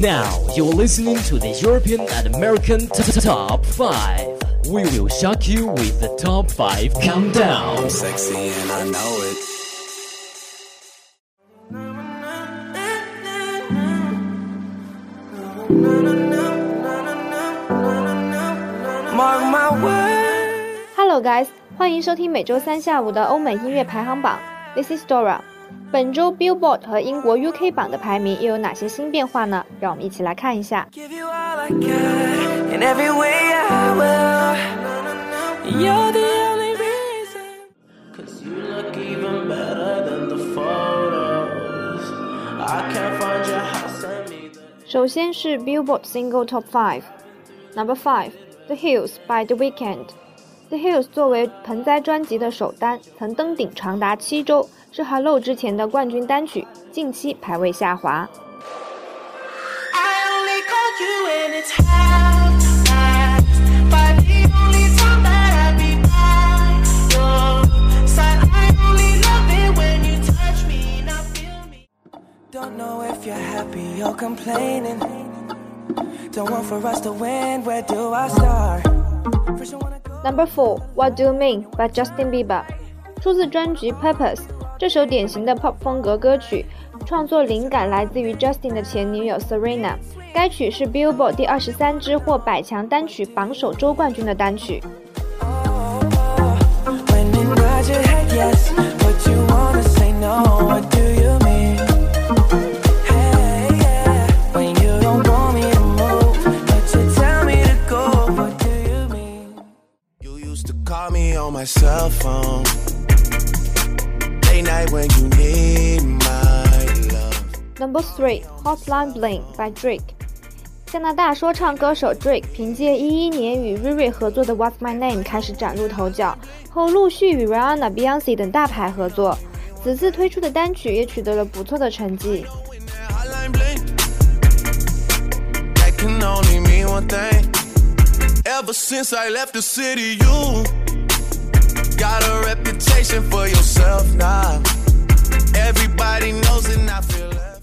Now you're listening to the European and American t- t- Top 5. We will shock you with the Top 5 Countdown. Sexy and I know it. Mark my words. Hello guys，欢迎收听每周三下午的欧美音乐排行榜。This is Dora。 本周 Billboard 和英国 UK 榜的排名又有哪些新变化呢？让我们一起来看一下。 Give you all I got in every way I will. You're the only reason. Cause you look even better than the photos. I can't find your house and me. 首先是 Billboard Single Top 5。Number Five, The Hills by The Weeknd。 thehills 作为盆栽专辑的首单曾登顶长达七周是 hello 之前的冠军单曲近期排位下滑。Number Four, What Do You Mean by Justin Bieber，出自专辑 Purpose。这首典型的 pop 风格歌曲，创作灵感来自于 Justin 的前女友 Serena。该曲是 Billboard 第二十三支获百强单曲榜首周冠军的单曲。On my cell phone. Late night when you need my love. Number three, Hotline Bling by Drake。加拿大说唱歌手 Drake 凭借一一年与 Riri 合作的《What's My Name》开始崭露头角，后陆续与 Rihanna、Beyonce 等大牌合作。此次推出的单曲也取得了不错的成绩。Ever since I left the city, you got a reputation for yourself now. Everybody knows it, and I feel left.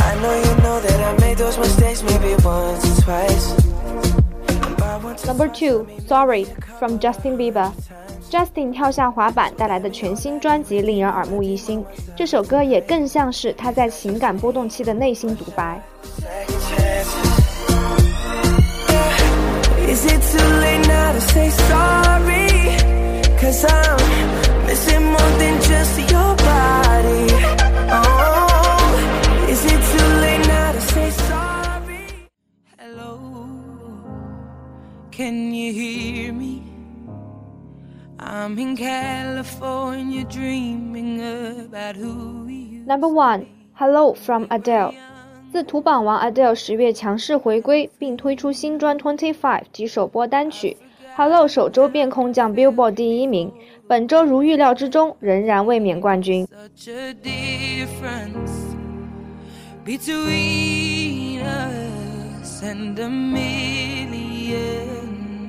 I know you know that I made those mistakes maybe once or twice. But I want to Number two, Sorry from Justin Bieber。Justin 跳下滑板带来的全新专辑令人耳目一新，这首歌也更像是他在情感波动期的内心独白。 Can you hear me? I'm in California dreaming about who we used Number one, Hello from Adele。自土榜王 Adele 十月强势回归，并推出新专 Twenty Five 及首播单曲，Hello 首周便空降 Billboard 第一名，本周如预料之中仍然卫冕冠军。such a difference between us and a million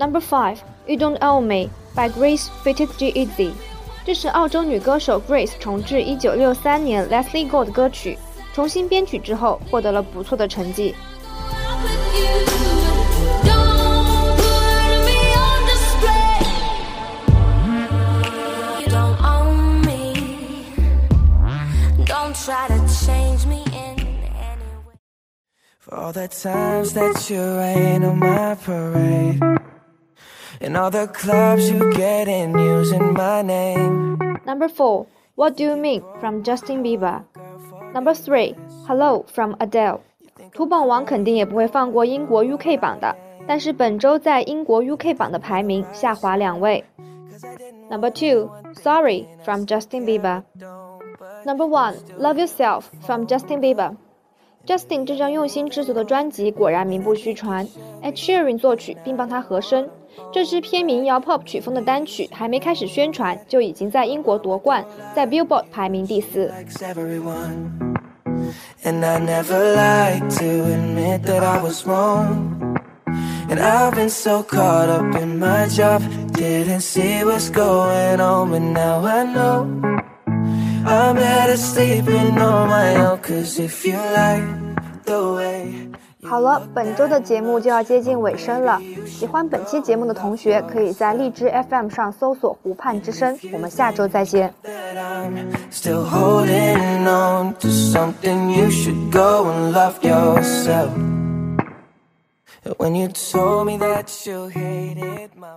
Number Five, You Don't Own Me by Grace Fitz-G-Eazy，这是澳洲女歌手 Grace 重制1963年 Leslie Gore 的歌曲，重新编曲之后获得了不错的成绩。try all the times that you rain on my parade. And all the clubs you get in using my name. Number four, What Do You Mean from Justin Bieber. Number three, Hello from Adele. 土榜王肯定也不会放过英国 UK 榜的，但是本周在英国 UK 榜的排名下滑两位。Number two, Sorry from Justin Bieber. Number one, Love Yourself from Justin Bieber. Justin 这张用心制作的专辑果然名不虚传，Ed Sheeran 作曲并帮他和声。这支偏民谣 pop 曲风的单曲还没开始宣传，就已经在英国夺冠，在 Billboard 排名第四。likes everyone. And I never like to admit that I was wrong. And I've been so caught up in my job, didn't see what's going on, but now I know. I'm better sleeping on my own, cause if you like the way 好了，本周的节目就要接近尾声了。喜欢本期节目的同学，可以在荔枝 FM 上搜索“湖畔之声”。我们下周再见。When you told me that you hated my